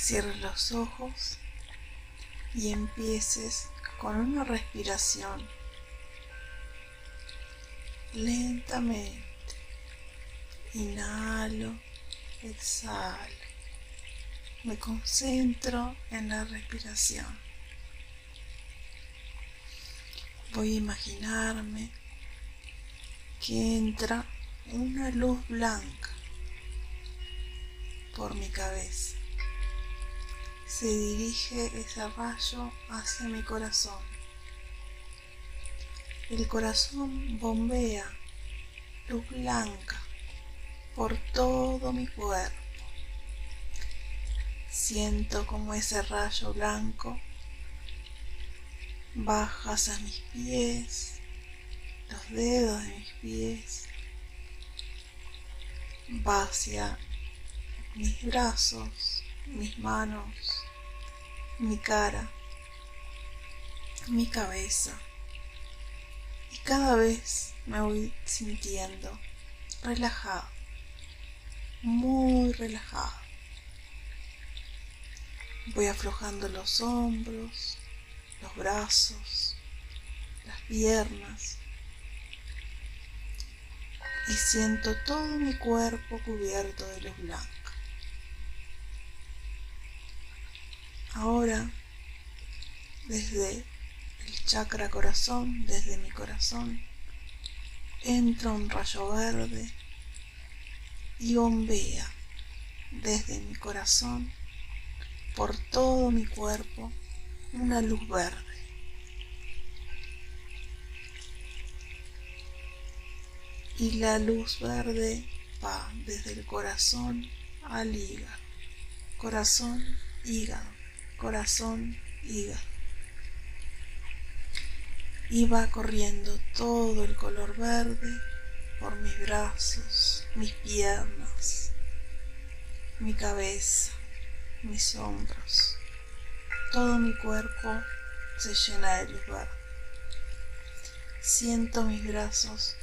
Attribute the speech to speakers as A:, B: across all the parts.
A: cierres los ojos y empieces con una respiración lentamente. Inhalo, exhalo. Me concentro en la respiración. Voy a imaginarme que entra una luz blanca por mi cabeza. Se dirige ese rayo hacia mi corazón. El corazón bombea luz blanca por todo mi cuerpo. Siento como ese rayo blanco baja hacia mis pies, los dedos de mis pies, va hacia mis brazos, mis manos, mi cara, mi cabeza. Y cada vez me voy sintiendo relajado, muy relajado. Voy aflojando los hombros, los brazos, las piernas y siento todo mi cuerpo cubierto de luz blanca. Ahora, desde el chakra corazón, desde mi corazón, entra un rayo verde y bombea desde mi corazón por todo mi cuerpo una luz verde. Y la luz verde va desde el corazón al hígado. Corazón, hígado. Corazón, hígado. Va corriendo todo el color verde por mis brazos, mis piernas, mi cabeza, mis hombros todo mi cuerpo se llena de luz verde. Siento mis brazos,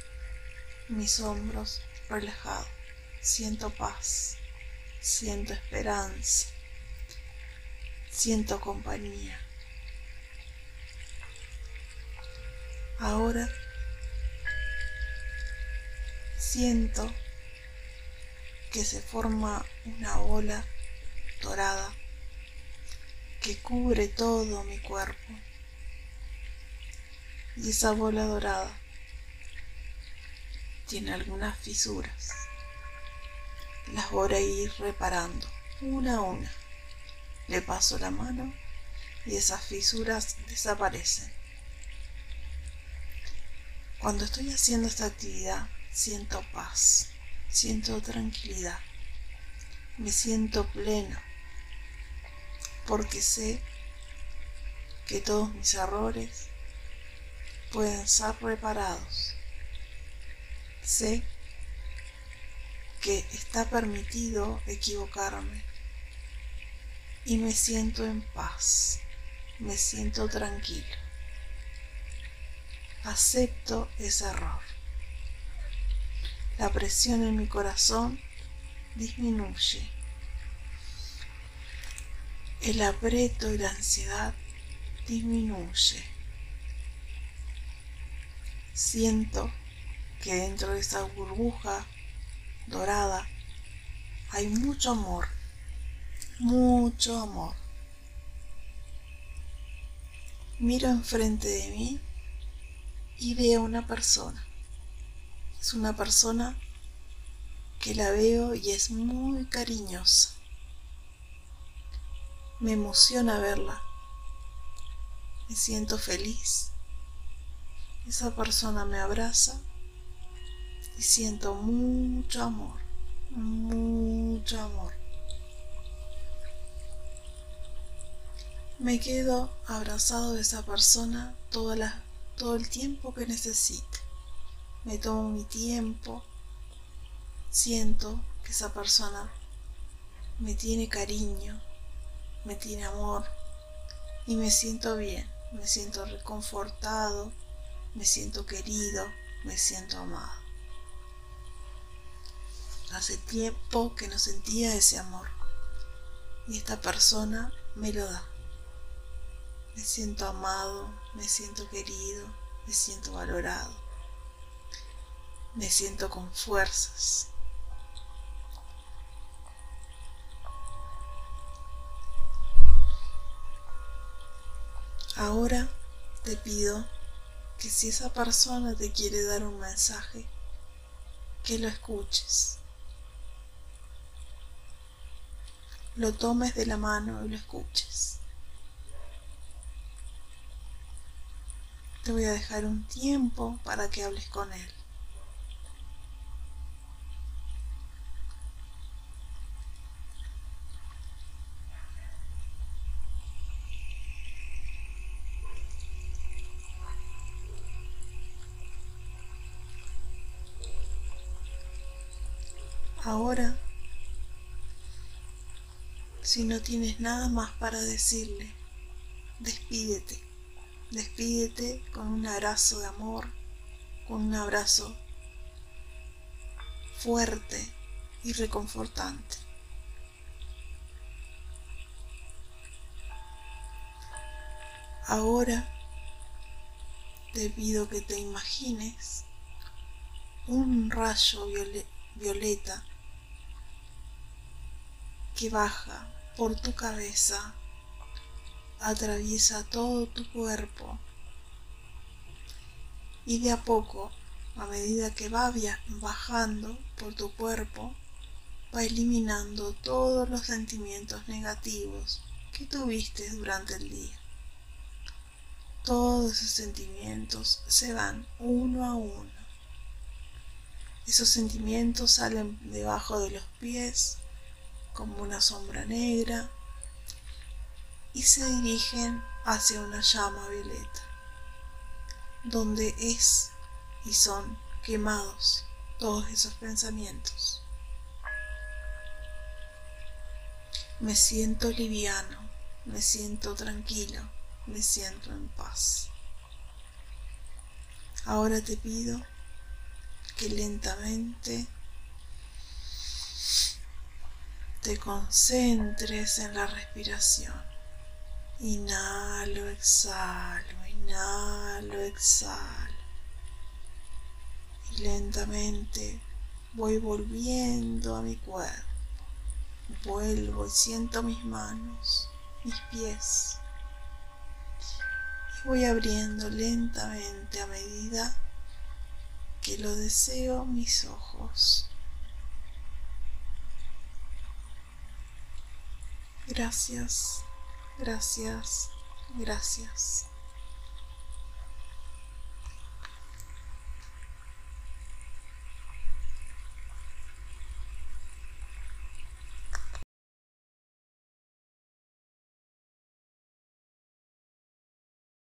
A: mis hombros relajados. Siento paz, siento esperanza, siento compañía. Ahora siento que se forma una ola dorada que cubre todo mi cuerpo. Y esa bola dorada tiene algunas fisuras. Las voy a ir reparando una a una. Le paso la mano y esas fisuras desaparecen. Cuando estoy haciendo esta actividad siento paz, siento tranquilidad, me siento pleno porque sé que todos mis errores pueden ser reparados. Sé que está permitido equivocarme y me siento en paz, me siento tranquilo. Acepto ese error. La presión en mi corazón disminuye el apreto y la ansiedad disminuye. Siento que dentro de esa burbuja dorada hay mucho amor, mucho amor. Miro enfrente de mí y veo una persona. Es una persona que la veo y es muy cariñosa. Me emociona verla. Me siento feliz. Esa persona me abraza y siento mucho amor, mucho amor. Me quedo abrazado de esa persona todo, el tiempo que necesite. Me tomo mi tiempo. Siento que esa persona me tiene cariño, me tiene amor y me siento bien, me siento reconfortado, me siento querido, me siento amado. Hace tiempo que no sentía ese amor y esta persona me lo da. Me siento amado, me siento querido, me siento valorado, me siento con fuerzas. Ahora te pido que si esa persona te quiere dar un mensaje, que lo escuches. Lo tomes de la mano y lo escuches. Te voy a dejar un tiempo para que hables con él. Ahora, si no tienes nada más para decirle, despídete. Despídete con un abrazo de amor, con un abrazo fuerte y reconfortante. Ahora te pido que te imagines un rayo violeta que baja por tu cabeza, atraviesa todo tu cuerpo y de a poco, a medida que va bajando por tu cuerpo, va eliminando todos los sentimientos negativos que tuviste durante el día. Todos esos sentimientos se van uno a uno. Esos sentimientos salen debajo de los pies como una sombra negra y se dirigen hacia una llama violeta, donde es y son quemados todos esos pensamientos. Me siento liviano, me siento tranquilo, me siento en paz. Ahora te pido que lentamente te concentres en la respiración. Inhalo, exhalo, inhalo, exhalo. Y lentamente voy volviendo a mi cuerpo. Vuelvo y siento mis manos, mis pies. Y voy abriendo lentamente a medida que lo deseo mis ojos. Gracias, gracias, gracias.